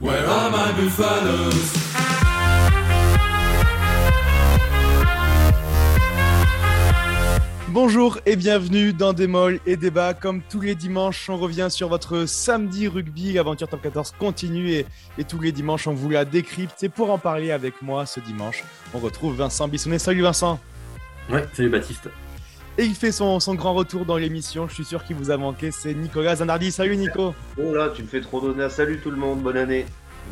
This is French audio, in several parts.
Where are my buffaloes? Bonjour et bienvenue dans Des Molles et Débat. Comme tous les dimanches, on revient sur votre samedi rugby. L'aventure top 14 continue et, et tous les dimanches, on vous la décrypte. Et pour en parler avec moi ce dimanche, on retrouve Vincent Bissonnet. Salut Vincent. Ouais, salut Baptiste. Et il fait son, grand retour dans l'émission. Je suis sûr qu'il vous a manqué. C'est Nicolas Zanardi. Salut Nico. Oh là, tu me fais trop d'honneur. Salut tout le monde, bonne année.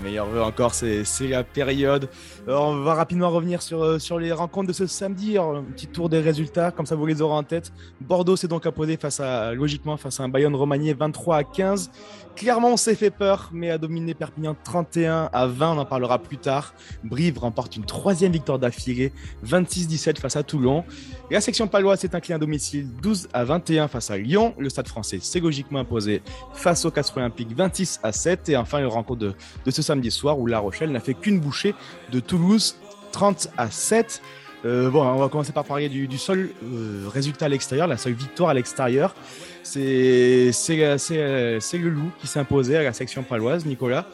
Meilleur vœu encore, c'est la période. Alors, on va rapidement revenir sur, euh, sur les rencontres de ce samedi. Un petit tour des résultats, comme ça vous les aurez en tête. Bordeaux s'est donc imposé face à, logiquement face à un Bayonne Romagné 23 à 15. Clairement, on s'est fait peur, mais a dominé Perpignan 31 à 20. On en parlera plus tard. Brive remporte une troisième victoire d'affilée, 26-17 face à Toulon. La section paloise s'est inclinée à domicile 12 à 21 face à Lyon. Le stade français s'est logiquement imposé face au Castres Olympique 26 à 7. Et enfin, une rencontre de, de ce samedi soir où La Rochelle n'a fait qu'une bouchée de Toulouse 30 à 7. Euh, bon, on va commencer par parler du, du seul euh, résultat à l'extérieur, la seule victoire à l'extérieur. C'est c'est- c'est, c'est le loup qui imposé à la section paloise, Nicolas.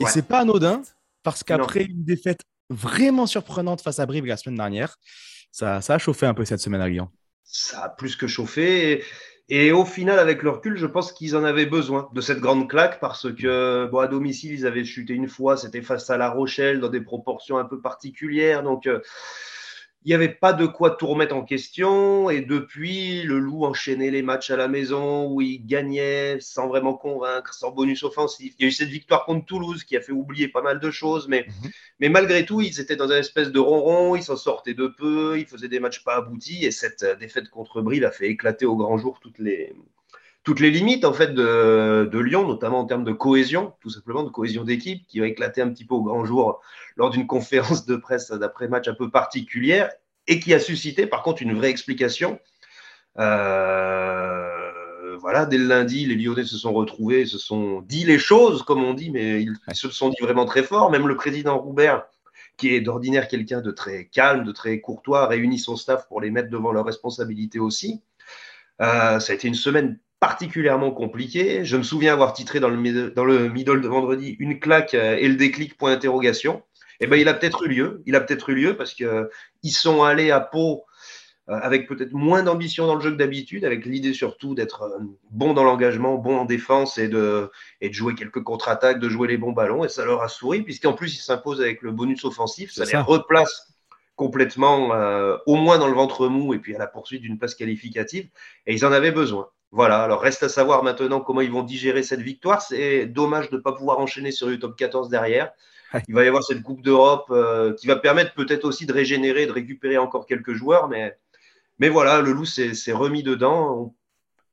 Et Ouais. c'est pas anodin, parce qu'après une défaite vraiment surprenante face à Brive la semaine dernière, ça, ça a chauffé un peu cette semaine à Lyon. Ça a plus que chauffé. Et, et au final, avec le recul, je pense qu'ils en avaient besoin de cette grande claque parce que, bon, à domicile, ils avaient chuté une fois. C'était face à La Rochelle dans des proportions un peu particulières. Donc, euh, il n'y avait pas de quoi tout remettre en question. Et depuis, le loup enchaînait les matchs à la maison où il gagnait sans vraiment convaincre, sans bonus offensif. Il y a eu cette victoire contre Toulouse qui a fait oublier pas mal de choses. Mais, Mhm. mais malgré tout, ils étaient dans une espèce de ronron. Ils s'en sortaient de peu. Ils faisaient des matchs pas aboutis. Et cette défaite contre Brive a fait éclater au grand jour toutes les, toutes les limites en fait de, de Lyon, notamment en termes de cohésion, tout simplement de cohésion d'équipe, qui a éclaté un petit peu au grand jour lors d'une conférence de presse d'après-match un peu particulière et qui a suscité par contre une vraie explication. Euh, voilà, dès le lundi, les Lyonnais se sont retrouvés, se sont dit les choses, comme on dit, mais ils, ils se sont dit vraiment très fort. Même le président Roubert, qui est d'ordinaire quelqu'un de très calme, de très courtois, réunit son staff pour les mettre devant leurs responsabilités aussi. Euh, ça a été une semaine particulièrement compliquée. Je me souviens avoir titré dans le, mid- dans le middle de vendredi une claque euh, et le déclic point d'interrogation. Eh ben, il a peut-être eu lieu. Il a peut-être eu lieu parce que euh, sont allés à Pau euh, avec peut-être moins d'ambition dans le jeu que d'habitude, avec l'idée surtout d'être euh, bon dans l'engagement, bon en défense et de, et de jouer quelques contre-attaques, de jouer les bons ballons. Et ça leur a souri, puisqu'en plus, ils s'imposent avec le bonus offensif. Ça, C'est les ça. replace complètement, au moins dans le ventre mou, et puis à la poursuite d'une place qualificative. Et ils en avaient besoin. Voilà, alors reste à savoir maintenant comment ils vont digérer cette victoire. C'est dommage de ne pas pouvoir enchaîner sur le top 14 derrière. Il va y avoir cette Coupe d'Europe euh, qui va permettre peut-être aussi de régénérer, de récupérer encore quelques joueurs, mais, mais voilà, le loup s'est s'est remis dedans.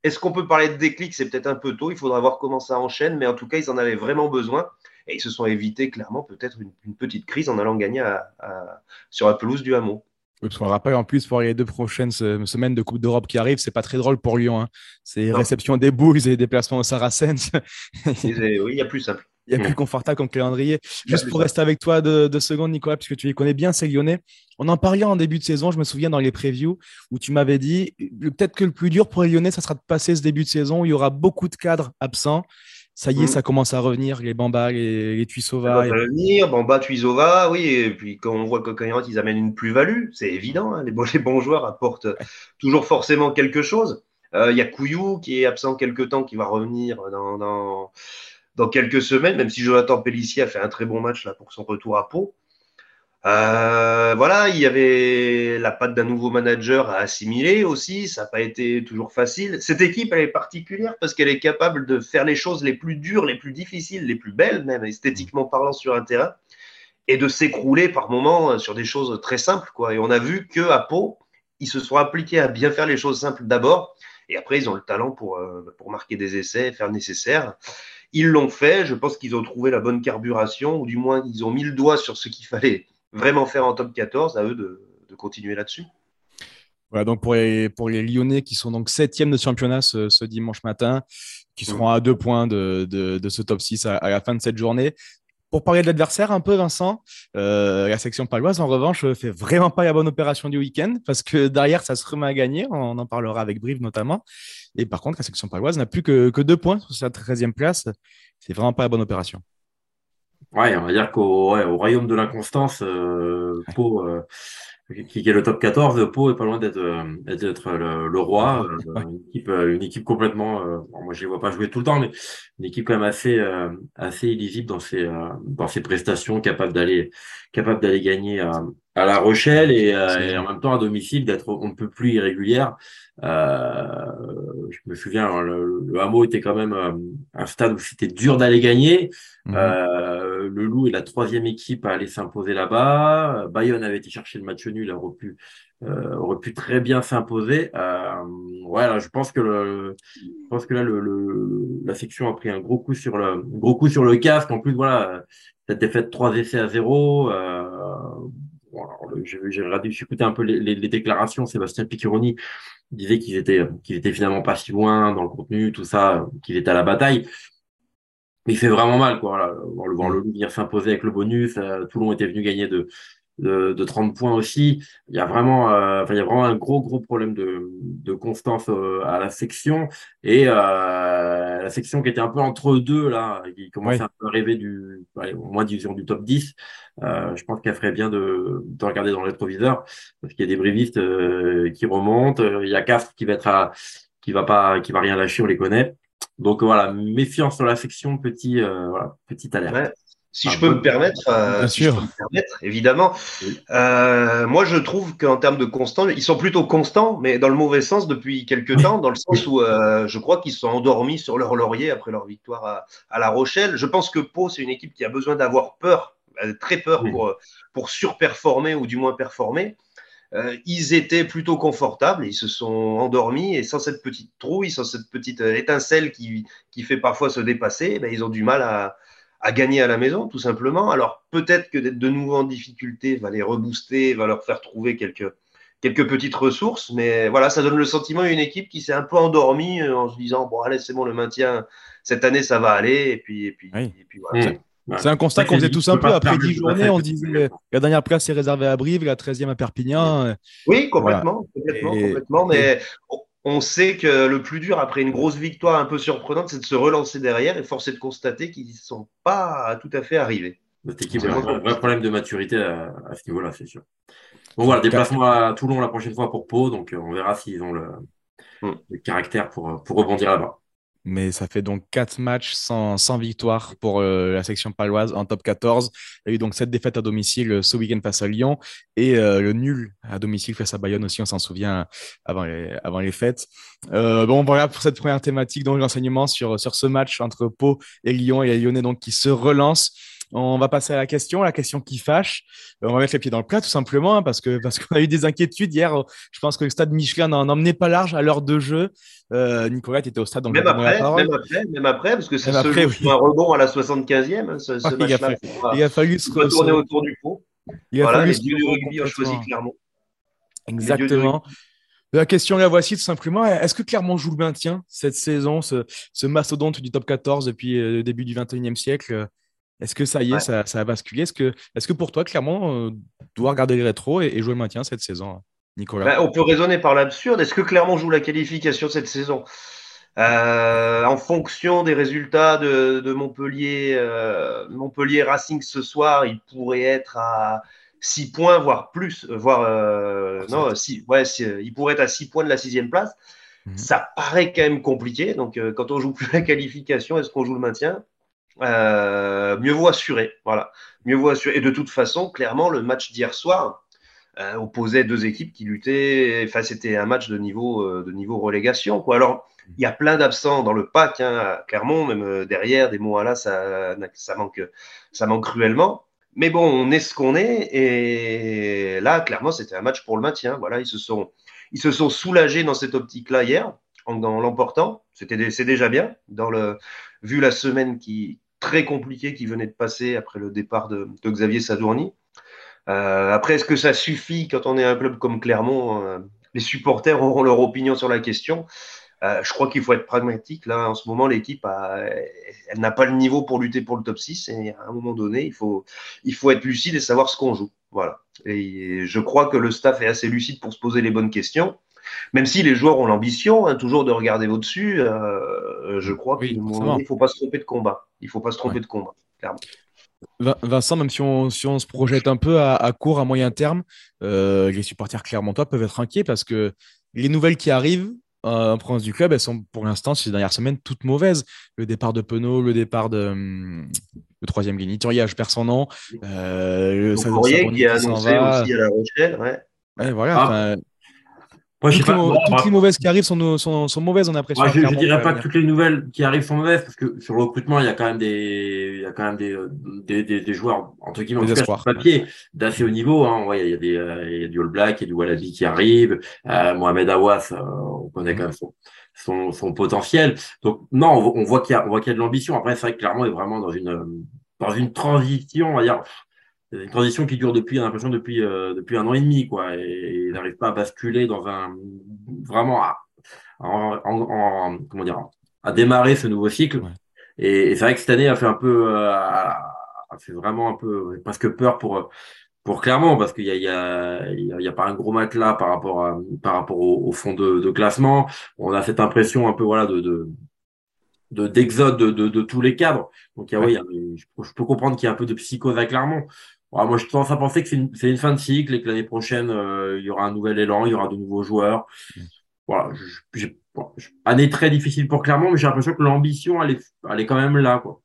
Est-ce qu'on peut parler de déclic? C'est peut-être un peu tôt, il faudra voir comment ça enchaîne, mais en tout cas, ils en avaient vraiment besoin. Et ils se sont évités clairement peut-être une, une petite crise en allant gagner à- à- sur la pelouse du hameau. Oui, parce qu'on rappelle en plus pour les deux prochaines se- semaines de Coupe d'Europe qui arrivent, c'est pas très drôle pour Lyon. hein. C'est réception des Bulls et déplacement au Saracens. Oui, il y a plus simple. Il y a plus confortable comme calendrier. Juste pour rester avec toi deux, deux secondes, Nicolas, puisque tu les connais bien, ces Lyonnais. On en parlait en début de saison, je me souviens dans les previews, où tu m'avais dit peut-être que le plus dur pour les Lyonnais, ça sera de passer ce début de saison où il y aura beaucoup de cadres absents. Ça y est, Mm. ça commence à revenir, les Bamba, les, les Ça Tuisova. va et- venir, Bamba, Tuisova, oui, et puis quand on voit que quand ils amènent une plus-value, c'est évident, hein, les, bons, les bons joueurs apportent toujours forcément quelque chose. Euh, Il y a Couillou qui est absent quelque temps, qui va revenir dans, dans, dans quelques semaines, même si Jonathan Pellissier a fait un très bon match là pour son retour à Pau. Euh, voilà, il y avait la patte d'un nouveau manager à assimiler aussi, ça n'a pas été toujours facile. Cette équipe, elle est particulière parce qu'elle est capable de faire les choses les plus dures, les plus difficiles, les plus belles, même esthétiquement parlant sur un terrain, et de s'écrouler par moments sur des choses très simples. Quoi. Et on a vu que à Pau, ils se sont appliqués à bien faire les choses simples d'abord, et après, ils ont le talent pour, euh, pour marquer des essais, faire le nécessaire. Ils l'ont fait, je pense qu'ils ont trouvé la bonne carburation, ou du moins ils ont mis le doigt sur ce qu'il fallait vraiment faire en top 14, à eux de, continuer là-dessus. Voilà, donc pour les, Lyonnais qui sont donc septièmes de championnat ce, dimanche matin, qui seront à deux points de, ce top 6 à, à la fin de cette journée. Pour parler de l'adversaire un peu, Vincent, euh, la section paloise, en revanche, fait vraiment pas la bonne opération du week-end parce que derrière, ça se remet à gagner. On en parlera avec Brive notamment. Et par contre, la section paloise n'a plus que, que deux points sur sa 13e place. C'est vraiment pas la bonne opération. Ouais, on va dire qu'au ouais, au royaume de l'inconstance, euh, Pau, euh, qui, qui est le top 14, Pau est pas loin d'être euh, d'être le, le roi. Euh, une équipe, euh, une équipe complètement. euh, bon, moi, je les vois pas jouer tout le temps, mais une équipe quand même assez euh, assez illisible dans ses euh, dans ses prestations, capable d'aller capable d'aller gagner à, à La Rochelle et, euh, en même temps à domicile d'être on ne peut plus irrégulière. Euh, je me souviens, hein, le, hameau était quand même euh, un stade où c'était dur d'aller gagner. Mmh. Le Loup est la troisième équipe à aller s'imposer là-bas. Bayonne avait été chercher le match nul, aurait pu, aurait pu très bien s'imposer. je pense que je pense que là le, la section a pris un gros coup sur le gros coup sur le casque. En plus, voilà, cette défaite trois essais à 0 j'ai j'ai regardé, j'ai écouté un peu les, les, les déclarations. Sébastien Piccheroni disait qu'ils étaient, qu'ils étaient finalement pas si loin dans le contenu, tout ça, qu'ils étaient à la bataille. Mais il fait vraiment mal, quoi. Voilà. Voir le, voir le Loup venir s'imposer avec le bonus. Euh, Toulon était venu gagner de, de, de 30 points aussi. Il y a vraiment, euh, enfin, il y a vraiment un gros, gros problème de, de constance euh, à la section. Et euh, la section qui était un peu entre deux, là, qui commençait un peu à rêver du, allez, au moins disons du top 10. Euh, je pense qu'elle ferait bien de, de regarder dans le rétroviseur parce qu'il y a des brévistes euh, qui remontent. Euh, Il y a Castres qui va être à, qui va pas, qui va rien lâcher, on les connaît. Donc voilà, méfiance sur la section, petit, euh, voilà, petite alerte. Ouais. Si Ah, je peux bon. me permettre, euh, Bien si je peux me permettre, évidemment. Euh, moi, je trouve qu'en termes de constants, ils sont plutôt constants, mais dans le mauvais sens depuis quelques temps, dans le sens où euh, je crois qu'ils sont endormis sur leur laurier après leur victoire à, à La Rochelle. Je pense que Pau, c'est une équipe qui a besoin d'avoir peur, très peur pour, pour surperformer ou du moins performer. Euh, ils étaient plutôt confortables, ils se sont endormis et sans cette petite trouille, sans cette petite étincelle qui, qui fait parfois se dépasser, ben, ils ont du mal à, à gagner à la maison, tout simplement. Alors peut-être que d'être de nouveau en difficulté va les rebooster, va leur faire trouver quelques, quelques petites ressources, mais voilà, ça donne le sentiment d'une équipe qui s'est un peu endormie euh, en se disant bon allez c'est bon le maintien cette année ça va aller et puis et puis, Oui. et puis voilà. Mmh. C'est un constat qu'on faisait tous un peu après permettre 10 de passer journées. à On disait la dernière place est réservée à Brive, la 13e à Perpignan. Oui, complètement, complètement, Et- complètement. Mais on- sait que le plus dur après une grosse victoire un peu surprenante, c'est de se relancer derrière et force est de constater qu'ils ne sont pas tout à fait arrivés. Cette équipe a un vrai, problème de maturité à, à ce niveau-là, c'est sûr. Bon voilà, déplacement à Toulon la prochaine fois pour Pau, donc euh, on verra s'ils ont le, Hmm. le caractère pour, pour rebondir là-bas. Mais ça fait donc 4 matchs sans, sans victoire pour euh, la section paloise en top 14. Il y a eu donc cette défaite à domicile euh, ce week-end face à Lyon et euh, le nul à domicile face à Bayonne aussi, on s'en souvient avant les, avant les fêtes. Euh, bon, voilà pour cette première thématique, donc l'enseignement sur, sur ce match entre Pau et Lyon et les Lyonnais donc qui se relancent. On va passer à la question, la question qui fâche. Euh, on va mettre les pieds dans le plat tout simplement hein, parce que parce qu'on a eu des inquiétudes hier. Je pense que le stade Michelin n'en emmenait pas large à l'heure de jeu. Euh, Nicolas, tu étais au stade donc Même après, même après, même après, parce que après, joue oui. un rebond à la 75e, hein, ce, ce Ah, il a pas- Il a fallu se faut pas tourner se- autour du pot. il a Voilà, fallu les dieux du rugby ont choisi clairement. Exactement. La question la voici tout simplement. Est-ce que Clermont joue le maintien cette saison, ce, ce mastodonte du top 14 depuis euh, le début du 21e siècle? Est-ce que ça y est, Ouais. ça, ça a basculé? Est-ce que, est que pour toi, Clermont euh, doit regarder les rétros et, et jouer le maintien cette saison, Nicolas? Ben, on peut raisonner par l'absurde. Est-ce que Clermont joue la qualification cette saison? Euh, En fonction des résultats de, de Montpellier, euh, Montpellier Racing ce soir, il pourrait être à 6 points, voire plus, voire euh, non, six- ouais, il pourrait être à 6 points de la sixième place. Mhm. Ça paraît quand même compliqué. Donc, quand on joue plus la qualification, est-ce qu'on joue le maintien? Euh, Mieux vaut assurer. Voilà, mieux vaut assurer. Et de toute façon, clairement, le match d'hier soir euh, opposait deux équipes qui luttaient. Enfin, c'était un match de niveau, euh, de niveau relégation. Quoi. Alors, il y a plein d'absents dans le pack, hein, à même euh, derrière, des mots à là, ça, ça, manque, ça manque cruellement. Mais bon, on est ce qu'on est. Et là, clairement, c'était un match pour le maintien. Voilà, ils se sont, ils se sont soulagés dans cette optique-là hier, en, l'emportant. C'était, c'est déjà bien, vu la semaine qui très compliquée qui venait de passer après le départ de, Xavier Sadourny. Euh, après, est-ce que ça suffit quand on est un club comme Clermont euh, Les supporters auront leur opinion sur la question? Euh, je crois qu'il faut être pragmatique. Là, en ce moment, l'équipe, elle n'a pas le niveau pour lutter pour le top 6. Et à un moment donné, il faut, il faut être lucide et savoir ce qu'on joue. Voilà. Et je crois que le staff est assez lucide pour se poser les bonnes questions. Même si les joueurs ont l'ambition hein, toujours de regarder au-dessus, euh, je crois Oui, qu'il ne faut pas se tromper de combat. Il ne faut pas se tromper Ouais. de combat, clairement. Vincent, même si on, si on se projette un peu à, court, à moyen terme, les supporters clermontois peuvent être inquiets parce que les nouvelles qui arrivent en province du club, elles sont pour l'instant, ces dernières semaines, toutes mauvaises. Le départ de Penaud, le départ de hum, le troisième Guiniturier, je perds son nom. Euh, le qui a annoncé aussi à La Rochelle. Ouais. voilà. Ah toutes, les, mauvaises qui arrivent sont, sont, sont mauvaises, on a l'impression. je ne dirais pas que toutes les nouvelles qui arrivent sont mauvaises, parce que sur le recrutement, il y a quand même des, il y a quand même des, des, des, des joueurs, entre guillemets, sur papier, d'assez haut niveau. Hein. Ouais, il, y a des, euh, il y a du All Black, il y a du Wallaby qui arrive. Euh, Mohamed Awas, euh, on connaît quand même son, son, son potentiel. Donc, non, on, on voit qu'il y a, on voit qu'il y a de l'ambition. Après, c'est vrai que clairement, il est vraiment dans une, dans une transition, on va dire une transition qui dure depuis, l'impression depuis euh, depuis un an et demi, quoi. Et, il n'arrive pas à basculer dans un vraiment à, en, comment dire à démarrer ce nouveau cycle. Et, c'est vrai que cette année a fait un peu, euh, a fait vraiment un peu presque peur pour pour clairement parce qu'il y a il y a il y a pas un gros matelas par rapport à par rapport au, fond de, de, classement. On a cette impression un peu voilà de, de de d'exode de, de, de, tous les cadres. Donc il y a, ouais. je, peux comprendre qu'il y a un peu de psychose à Clermont moi, je tendance à penser que c'est une, une, fin de cycle et que l'année prochaine, euh, il y aura un nouvel élan, il y aura de nouveaux joueurs. Mm. Voilà, année très difficile pour Clermont, mais j'ai l'impression que l'ambition, elle est, elle est quand même là. Quoi.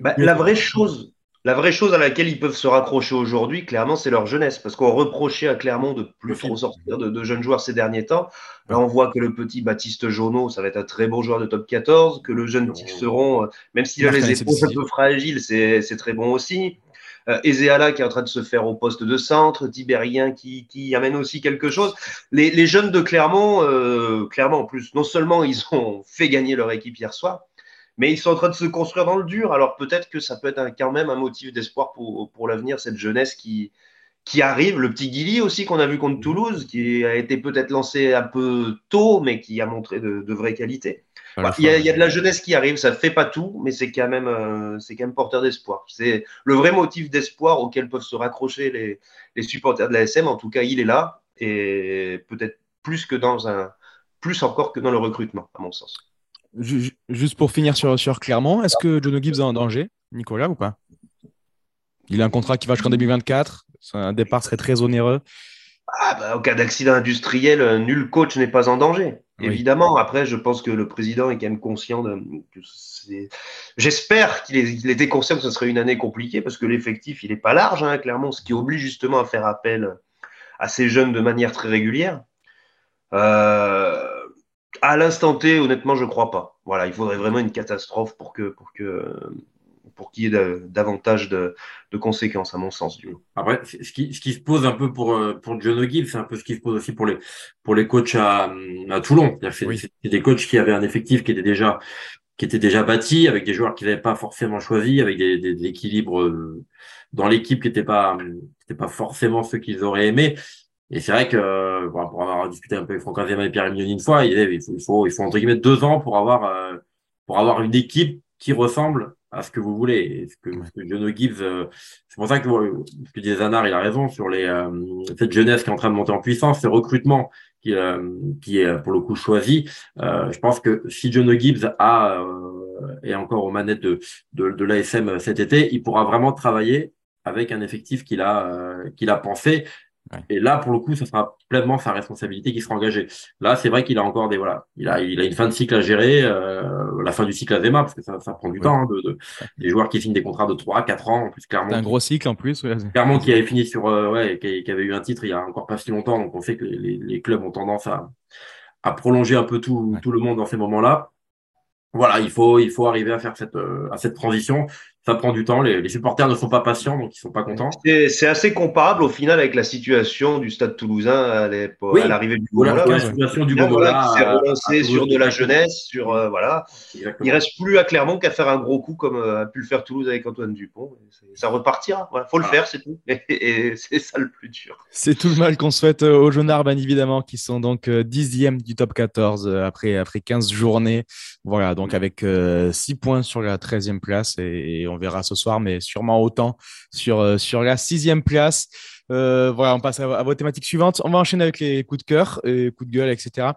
Bah, la vraie chose, la vraie chose à laquelle ils peuvent se raccrocher aujourd'hui, clairement, c'est leur jeunesse. Parce qu'on reprochait à Clermont de plus trop sortir de, de, jeunes joueurs ces derniers temps. Là, on voit que le petit Baptiste Jauneau, ça va être un très bon joueur de top 14, que le jeune Tixeron, euh, même s'il a les épaules un peu fragiles, c'est très bon aussi euh, Ezeala qui est en train de se faire au poste de centre, Tibérien qui, qui amène aussi quelque chose. Les, les jeunes de Clermont, euh, Clermont en plus, non seulement ils ont fait gagner leur équipe hier soir, mais ils sont en train de se construire dans le dur. Alors peut-être que ça peut être quand même un motif d'espoir pour, pour l'avenir, cette jeunesse qui, qui arrive. Le petit Guilly aussi qu'on a vu contre Toulouse, qui a été peut-être lancé un peu tôt, mais qui a montré de, de vraies qualités. Il, y a, de la jeunesse qui arrive, ça ne fait pas tout, mais c'est quand même, euh, c'est quand même porteur d'espoir. C'est le vrai motif d'espoir auquel peuvent se raccrocher les, les supporters de la SM. En tout cas, il est là et peut-être plus que dans un, plus encore que dans le recrutement, à mon sens. Juste pour finir sur, sur Clermont, est-ce que John Gibbs est en danger, Nicolas, ou pas? Il a un contrat qui va jusqu'en 2024. Un départ serait très onéreux. Ah bah, au cas d'accident industriel, nul coach n'est pas en danger. Évidemment, après, je pense que le président est quand même conscient de. J'espère qu'il était conscient que ce serait une année compliquée parce que l'effectif, il n'est pas large, hein, clairement, ce qui oblige justement à faire appel à ces jeunes de manière très régulière. Euh, à l'instant T, honnêtement, je ne crois pas. Voilà, il faudrait vraiment une catastrophe pour que, pour que pour qu'il y ait davantage de, conséquences, à mon sens. Du Après, ce qui, ce qui se pose un peu pour, euh, pour John O'Gill, c'est un peu ce qui se pose aussi pour les, pour les coachs à, à Toulon. C'est des coachs qui avaient un effectif qui était déjà qui était déjà bâti, avec des joueurs qu'ils n'avaient pas forcément choisis, avec des, des, équilibres euh, dans l'équipe qui n'étaient pas, qui pas forcément ceux qu'ils auraient aimé. Et c'est vrai que, pour avoir discuté un peu avec Franck Azema et Pierre Mignoni une fois, il, il, faut, il, faut, il faut entre guillemets deux ans pour avoir, euh, pour avoir une équipe qui ressemble à ce que vous voulez. ce que, ce que Jono Gibbs, euh, c'est pour ça que ce que disait Zanar, il a raison sur les euh, cette jeunesse qui est en train de monter en puissance, ce recrutement qui, euh, qui est pour le coup choisi. je pense que si Jono Gibbs a est encore aux manettes de de, de l'ASM cet été, il pourra vraiment travailler avec un effectif qu'il a qu'il a pensé et là, pour le coup, ce sera pleinement sa responsabilité qui sera engagée. Là, c'est vrai qu'il a encore des voilà, il a il a une fin de cycle à gérer, euh, la fin du cycle à Zema parce que ça, ça prend du temps hein, de, de, des joueurs qui signent des contrats de 3 4 ans en plus clairement. un gros cycle en plus. Ouais. Clairement qui avait fini sur euh, ouais, qui, qui, avait eu un titre il y a encore pas si longtemps, donc on sait que les, les clubs ont tendance à à prolonger un peu tout tout le monde dans ces moments-là. Voilà, il faut il faut arriver à faire cette euh, à cette transition ça prend du temps. Les, supporters ne sont pas patients, donc ils sont pas contents. C'est assez comparable au final avec la situation du Stade Toulousain à l'arrivée du Voilà, la situation du Voilà, qui s'est relancé sur de la jeunesse, sur euh, voilà. Il reste plus à Clermont qu'à faire un gros coup comme euh, a pu le faire Toulouse avec Antoine Dupont. Ça repartira. Voilà, faut le ah. faire, c'est tout. Et, c'est ça le plus dur. C'est tout le mal qu'on souhaite euh, aux Jaunards, bien évidemment, qui sont donc dixièmes du top 14 après après 15 journées. Voilà, donc avec 6 points sur la 13e place et, on verra ce soir, mais sûrement autant sur, euh, sur la sixième place. Euh, voilà, on passe à, vos thématiques suivantes. On va enchaîner avec les coups de cœur, coups de gueule, etc.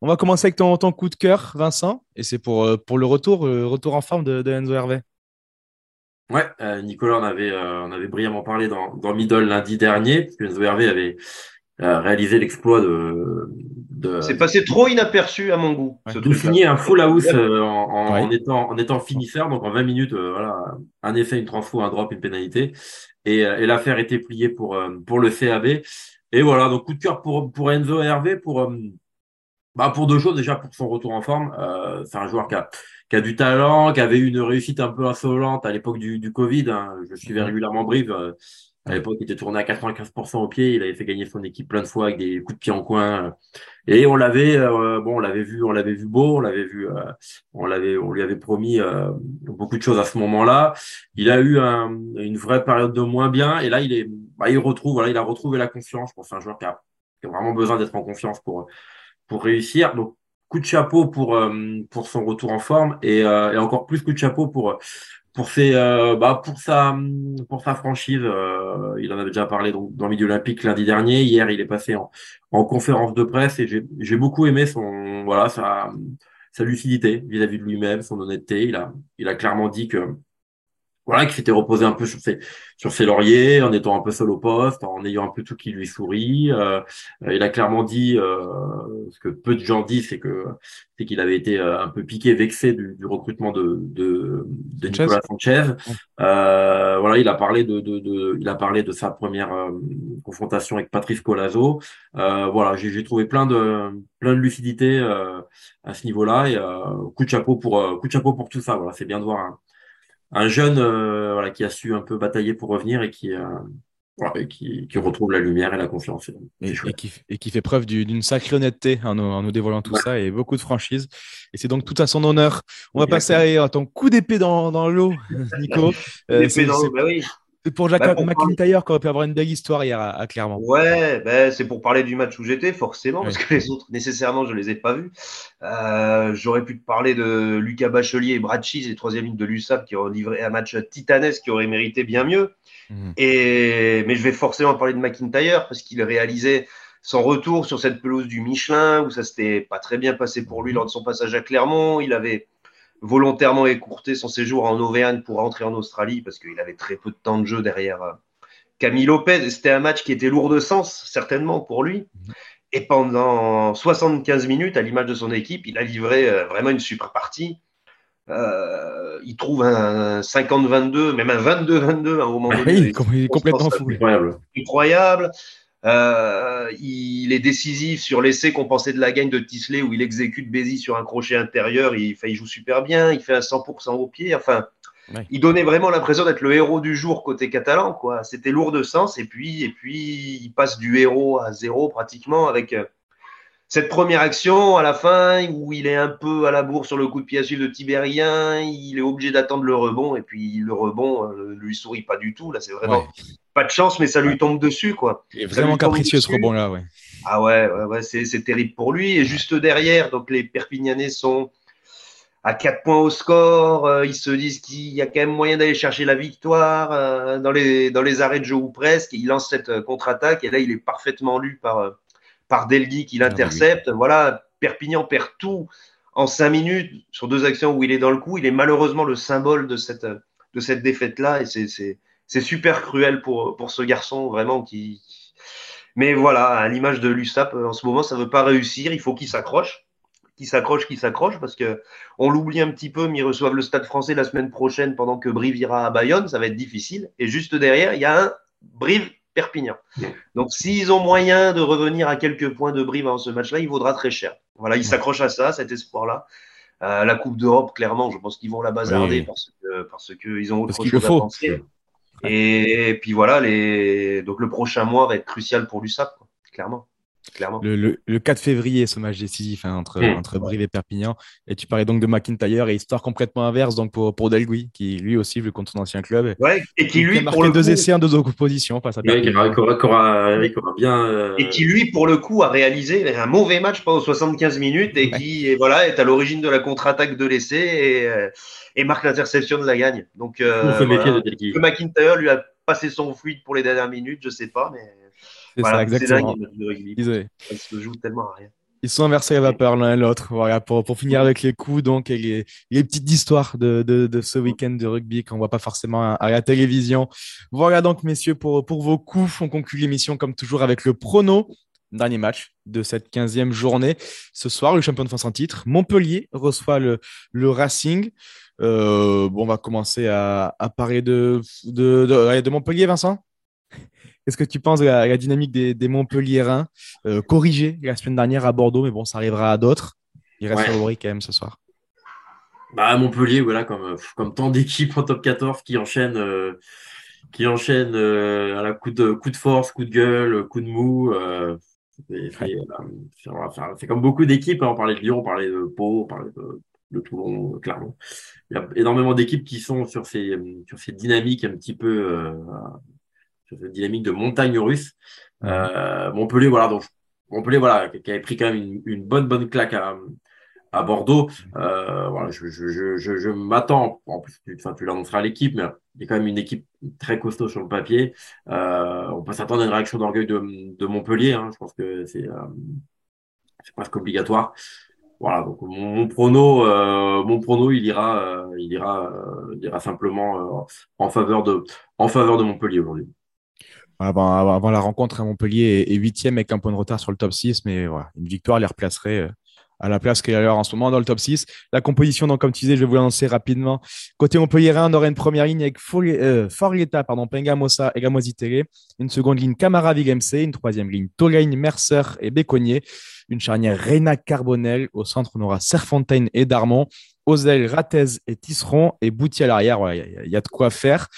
On va commencer avec ton, coup de cœur, Vincent, et c'est pour, euh, pour le retour, retour en forme de, Enzo Hervé. Ouais, Nicolas en avait, on avait brillamment parlé dans, dans Middle lundi dernier, parce Enzo Hervé avait réalisé l'exploit de, de c'est passé trop inaperçu à mon goût. Ouais, de signer un full house en, en, en, étant, en étant finisseur, donc en 20 minutes, voilà, un effet, une transfo, un drop, une pénalité. Et, et l'affaire était pliée pour, pour le CAB. Et voilà, donc coup de cœur pour, pour Enzo Hervé pour, bah, pour deux choses. Déjà, pour son retour en forme. Euh, c'est un joueur qui a, qui a du talent, qui avait eu une réussite un peu insolente à l'époque du, du Covid. Hein. Je suivais régulièrement Brive. Euh, à l'époque, il était tourné à 95% au pied. Il avait fait gagner son équipe plein de fois avec des coups de pied en coin. Et on l'avait, euh, bon, on l'avait vu, on l'avait vu beau, on l'avait vu, euh, on l'avait, on lui avait promis euh, beaucoup de choses à ce moment-là. Il a eu un, une vraie période de moins bien. Et là, il est, bah, il retrouve, voilà, il a retrouvé la confiance. pour c'est un joueur qui a, qui a vraiment besoin d'être en confiance pour pour réussir. Donc coup de chapeau pour pour son retour en forme et, et encore plus coup de chapeau pour pour ses, euh, bah, pour sa, pour sa franchise. Euh, il en avait déjà parlé donc, dans le milieu olympique lundi dernier. Hier, il est passé en, en conférence de presse et j'ai beaucoup aimé son, voilà, sa, sa lucidité vis-à-vis -vis de lui-même, son honnêteté. Il a, il a clairement dit que voilà, qui s'était reposé un peu sur ses, sur ses lauriers, en étant un peu seul au poste, en ayant un peu tout qui lui sourit. Euh, il a clairement dit, euh, ce que peu de gens disent, c'est que c'est qu'il avait été euh, un peu piqué, vexé du, du recrutement de, de, de Nicolas Sanchez. Euh, voilà, il a parlé de, de, de, il a parlé de sa première euh, confrontation avec Patrice Colazo. voilà, j'ai trouvé plein de plein de lucidité à ce niveau-là et coup de chapeau pour coup de chapeau pour tout ça. Voilà, c'est bien de voir. Un, un jeune euh, voilà, qui a su un peu batailler pour revenir et qui, euh, qui, qui, retrouve la lumière et la confiance. Et, et, qui, et qui, fait preuve d'une sacrée honnêteté en nous, en nous dévoilant tout ouais. ça et beaucoup de franchise. Et c'est donc tout à son honneur. On va passer à, à ton coup d'épée dans, dans l'eau, Nico. Euh, c'est bah oui. Pour Jacques bah, McIntyre qui aurait pu avoir une belle histoire hier à, à Clermont. Ouais, bah, c'est pour parler du match où j'étais, forcément, ouais. parce que les autres, nécessairement, je les ai pas vus. Euh, J'aurais pu te parler de Lucas Bachelier et Brad Cheese, les troisième ligne de l'USAP, qui ont livré un match titanesque qui aurait mérité bien mieux. Mmh. Et, mais je vais forcément parler de McIntyre parce qu'il réalisait son retour sur cette pelouse du Michelin où ça s'était pas très bien passé pour lui lors de son passage à Clermont. Il avait volontairement écourté son séjour en Auvergne pour rentrer en Australie parce qu'il avait très peu de temps de jeu derrière euh, Camille Lopez. C'était un match qui était lourd de sens, certainement pour lui. Et pendant 75 minutes, à l'image de son équipe, il a livré euh, vraiment une super partie. Euh, il trouve un 50-22, même un 22-22 à un moment donné. Oui, il est complètement fou. Incroyable. Incroyable. Euh, il est décisif sur l'essai compensé de la gagne de Tisley où il exécute Bézi sur un crochet intérieur. Il, il joue super bien, il fait un 100% au pied. Enfin, il donnait vraiment l'impression d'être le héros du jour côté catalan. quoi. C'était lourd de sens. Et puis, et puis, il passe du héros à zéro pratiquement avec euh, cette première action à la fin où il est un peu à la bourre sur le coup de pied à suivre de Tibérien. Il est obligé d'attendre le rebond. Et puis, le rebond euh, lui sourit pas du tout. Là, c'est vraiment. Ouais pas de chance, mais ça lui tombe dessus, quoi. Il est vraiment capricieux ce rebond-là, ouais. Ah ouais, ouais, ouais c'est terrible pour lui. Et juste derrière, donc les Perpignanais sont à 4 points au score. Euh, ils se disent qu'il y a quand même moyen d'aller chercher la victoire euh, dans, les, dans les arrêts de jeu ou presque. Il lance cette contre-attaque et là, il est parfaitement lu par, par Delgui qui l'intercepte. Ah, oui. Voilà, Perpignan perd tout en 5 minutes sur deux actions où il est dans le coup. Il est malheureusement le symbole de cette, de cette défaite-là et c'est super cruel pour, pour ce garçon, vraiment. qui. Mais voilà, à l'image de l'USAP, en ce moment, ça ne veut pas réussir. Il faut qu'il s'accroche. Qu'il s'accroche, qu'il s'accroche, parce que on l'oublie un petit peu, mais ils reçoivent le stade français la semaine prochaine pendant que Brive ira à Bayonne. Ça va être difficile. Et juste derrière, il y a un Brive Perpignan. Donc, s'ils ont moyen de revenir à quelques points de Brive dans ce match-là, il vaudra très cher. Voilà, ils s'accrochent à ça, cet espoir-là. Euh, la Coupe d'Europe, clairement, je pense qu'ils vont la bazarder oui. parce que parce qu'ils ont autre parce chose à penser. Et, puis voilà, les... donc le prochain mois va être crucial pour l'USAP, clairement. Clairement. Le, le, le, 4 février, ce match décisif hein, entre, mmh. entre Brive et Perpignan. Et tu parlais donc de McIntyre et histoire complètement inverse donc pour, pour Delgui, qui lui aussi veut contre son ancien club. Ouais, et qui lui, a marqué pour le deux coup... essais en deux oppositions face à Perpignan. Ouais, qui aura, qui aura, qui aura bien. Euh... Et qui lui, pour le coup, a réalisé un mauvais match pendant 75 minutes et ouais. qui et voilà, est à l'origine de la contre-attaque de l'essai et, euh, et marque l'interception de la gagne. Donc, euh, voilà. que McIntyre lui a passé son fluide pour les dernières minutes, je sais pas, mais c'est voilà, ça, exactement. Dingue, le rugby. Ça se joue tellement à rien. Ils sont inversés à vapeur l'un et l'autre. Voilà, pour, pour finir avec les coups, donc, et les, les petites histoires de, de, de ce week-end de rugby qu'on voit pas forcément à, la télévision. Voilà donc, messieurs, pour, pour vos coups. On conclut l'émission comme toujours avec le prono. Dernier match de cette 15e journée. Ce soir, le champion de France en titre, Montpellier, reçoit le, le Racing. Euh, bon, on va commencer à, à parler de, de, de, de Montpellier, Vincent? Qu'est-ce que tu penses de la, dynamique des, des Montpelliérains? Euh, corrigée la semaine dernière à Bordeaux, mais bon, ça arrivera à d'autres. Il reste favori quand même ce soir. Bah, Montpellier, voilà, comme, comme tant d'équipes en top 14 qui enchaînent, euh, qui enchaînent euh, à la coup de, coup de force, coup de gueule, coup de mou. Euh, c'est comme beaucoup d'équipes. Hein. On parlait de Lyon, on parlait de Pau, on parlait de, de Toulon, clairement. Il y a énormément d'équipes qui sont sur ces, sur ces dynamiques un petit peu cette dynamique de montagne russe. Euh, Montpellier, voilà, donc Montpellier, voilà, qui avait pris quand même une, bonne bonne claque à, Bordeaux. Euh, voilà, je, je, je, m'attends. En plus, tu, enfin, tu l'annonceras à l'équipe, mais il y a quand même une équipe très costaud sur le papier. Euh, on peut s'attendre à une réaction d'orgueil de, de Montpellier. Hein. Je pense que c'est presque obligatoire. Voilà, donc mon, mon prono, euh, mon prono, il ira, il ira, il ira simplement en faveur de, en faveur de Montpellier aujourd'hui avant, avant, la rencontre à Montpellier est huitième avec un point de retard sur le top 6, mais voilà, une victoire les replacerait euh, à la place qu'elle est alors en ce moment dans le top 6. La composition, donc, comme tu disais, je vais vous l'annoncer rapidement. Côté Montpellier, on aurait une première ligne avec euh, Forlieta, pardon, Pengamosa et Gamozitele. Une seconde ligne Camara Vigemse. Une troisième ligne Tolaine, Mercer et Béconnier. Une charnière Reina Carbonel. Au centre, on aura Serfontaine et Darmon. Ozel, Ratez et Tisseron. Et Bouti à l'arrière. Voilà, il y, a de quoi faire.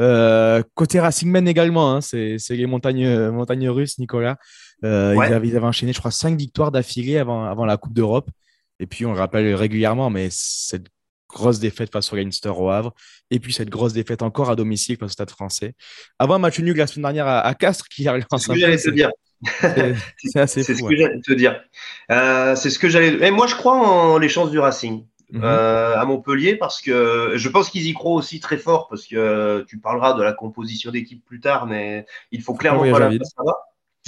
Euh, côté Racing Men également, hein, c'est les montagnes, euh, montagnes russes, Nicolas. Euh, ils, avaient, enchaîné, je crois, cinq victoires d'affilée avant, avant la Coupe d'Europe. Et puis, on le rappelle régulièrement, mais cette grosse défaite face au Leinster au Havre. Et puis, cette grosse défaite encore à domicile face au Stade français. Avant un match nul la semaine dernière à, Castres, qui arrive en C'est ce que j'allais te dire. C'est assez fou. C'est ce que j'allais te dire. c'est ce que j'allais. Et moi, je crois en les chances du Racing. Mhm. Euh, à Montpellier parce que je pense qu'ils y croient aussi très fort parce que tu parleras de la composition d'équipe plus tard, mais ils font clairement pas l'impasse.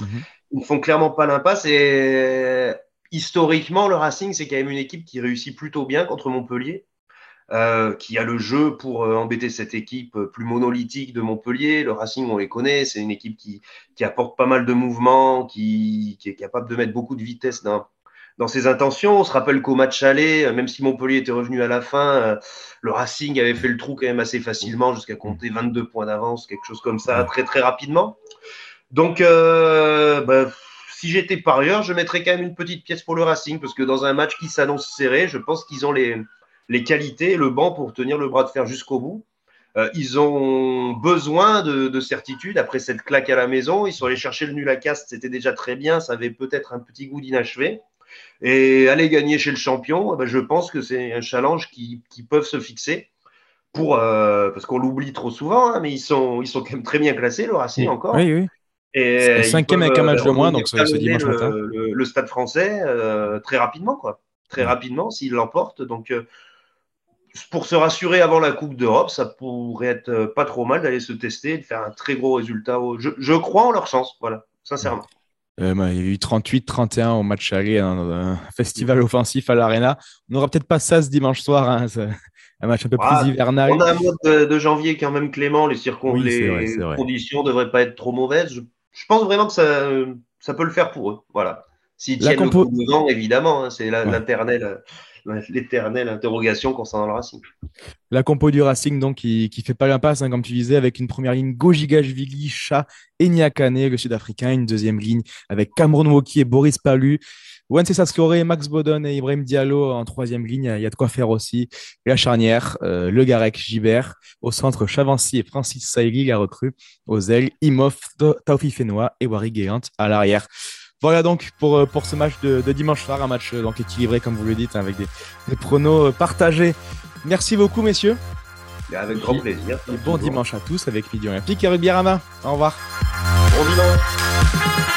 Mhm. Ils ne font clairement pas l'impasse et historiquement, le Racing, c'est quand même une équipe qui réussit plutôt bien contre Montpellier. Euh, qui a le jeu pour euh, embêter cette équipe plus monolithique de Montpellier. Le Racing, on les connaît, c'est une équipe qui, qui, apporte pas mal de mouvements, qui, qui, est capable de mettre beaucoup de vitesse dans, dans ses intentions. On se rappelle qu'au match aller, même si Montpellier était revenu à la fin, euh, le Racing avait fait le trou quand même assez facilement, jusqu'à compter 22 points d'avance, quelque chose comme ça, très très rapidement. Donc, euh, bah, si j'étais parieur, je mettrais quand même une petite pièce pour le Racing, parce que dans un match qui s'annonce serré, je pense qu'ils ont les, les qualités, le banc pour tenir le bras de fer jusqu'au bout. Euh, ils ont besoin de, de, certitude après cette claque à la maison. Ils sont allés chercher le nul à caste, c'était déjà très bien. Ça avait peut-être un petit goût d'inachevé. Et aller gagner chez le champion, eh ben, je pense que c'est un challenge qui, qui peuvent se fixer pour euh, parce qu'on l'oublie trop souvent, hein, mais ils sont ils sont quand même très bien classés le Racing encore. Oui oui. Et cinquième avec un match de moins, donc c'est dimanche matin. Le, Stade Français euh, très rapidement quoi, très rapidement s'ils l'emportent. Donc euh, pour se rassurer avant la Coupe d'Europe, ça pourrait être pas trop mal d'aller se tester, de faire un très gros résultat. Je, je crois en leur chance, voilà, sincèrement. Euh, bah, il y a eu 38-31 au match aller, un, festival offensif à l'Arena. On n'aura peut-être pas ça ce dimanche soir, hein, un match un peu plus hivernal. On a un mois de, janvier quand même clément, les, les conditions ne devraient pas être trop mauvaises. Je, pense vraiment que ça, ça peut le faire pour eux. Voilà. S'ils tiennent le coup évidemment, hein, c'est l'internel l'éternelle interrogation concernant le Racing. La compo du Racing, donc, qui, qui fait pas l'impasse, hein, comme tu disais, avec une première ligne Gojigashvili, Chat et Niakane, le Sud-Africain, une deuxième ligne avec Cameron Woki et Boris Palu. Wenceslas Saskoré, Max Bodon et Ibrahim Diallo en troisième ligne. Il y a de quoi faire aussi. la charnière, euh, Le Garek, Gibert. Au centre, Chavancy et Francis Saïli, la recrue. Aux ailes, Imoff, Taufi Fenois et Wari Guéant à l'arrière. Voilà donc pour, euh, pour ce match de, dimanche soir, un match euh, donc équilibré comme vous le dites, avec des, des pronos euh, partagés. Merci beaucoup messieurs. Avec grand plaisir. bon dimanche à tous avec Midi Olympique et Rugby Rama. Au revoir. Bon dimanche.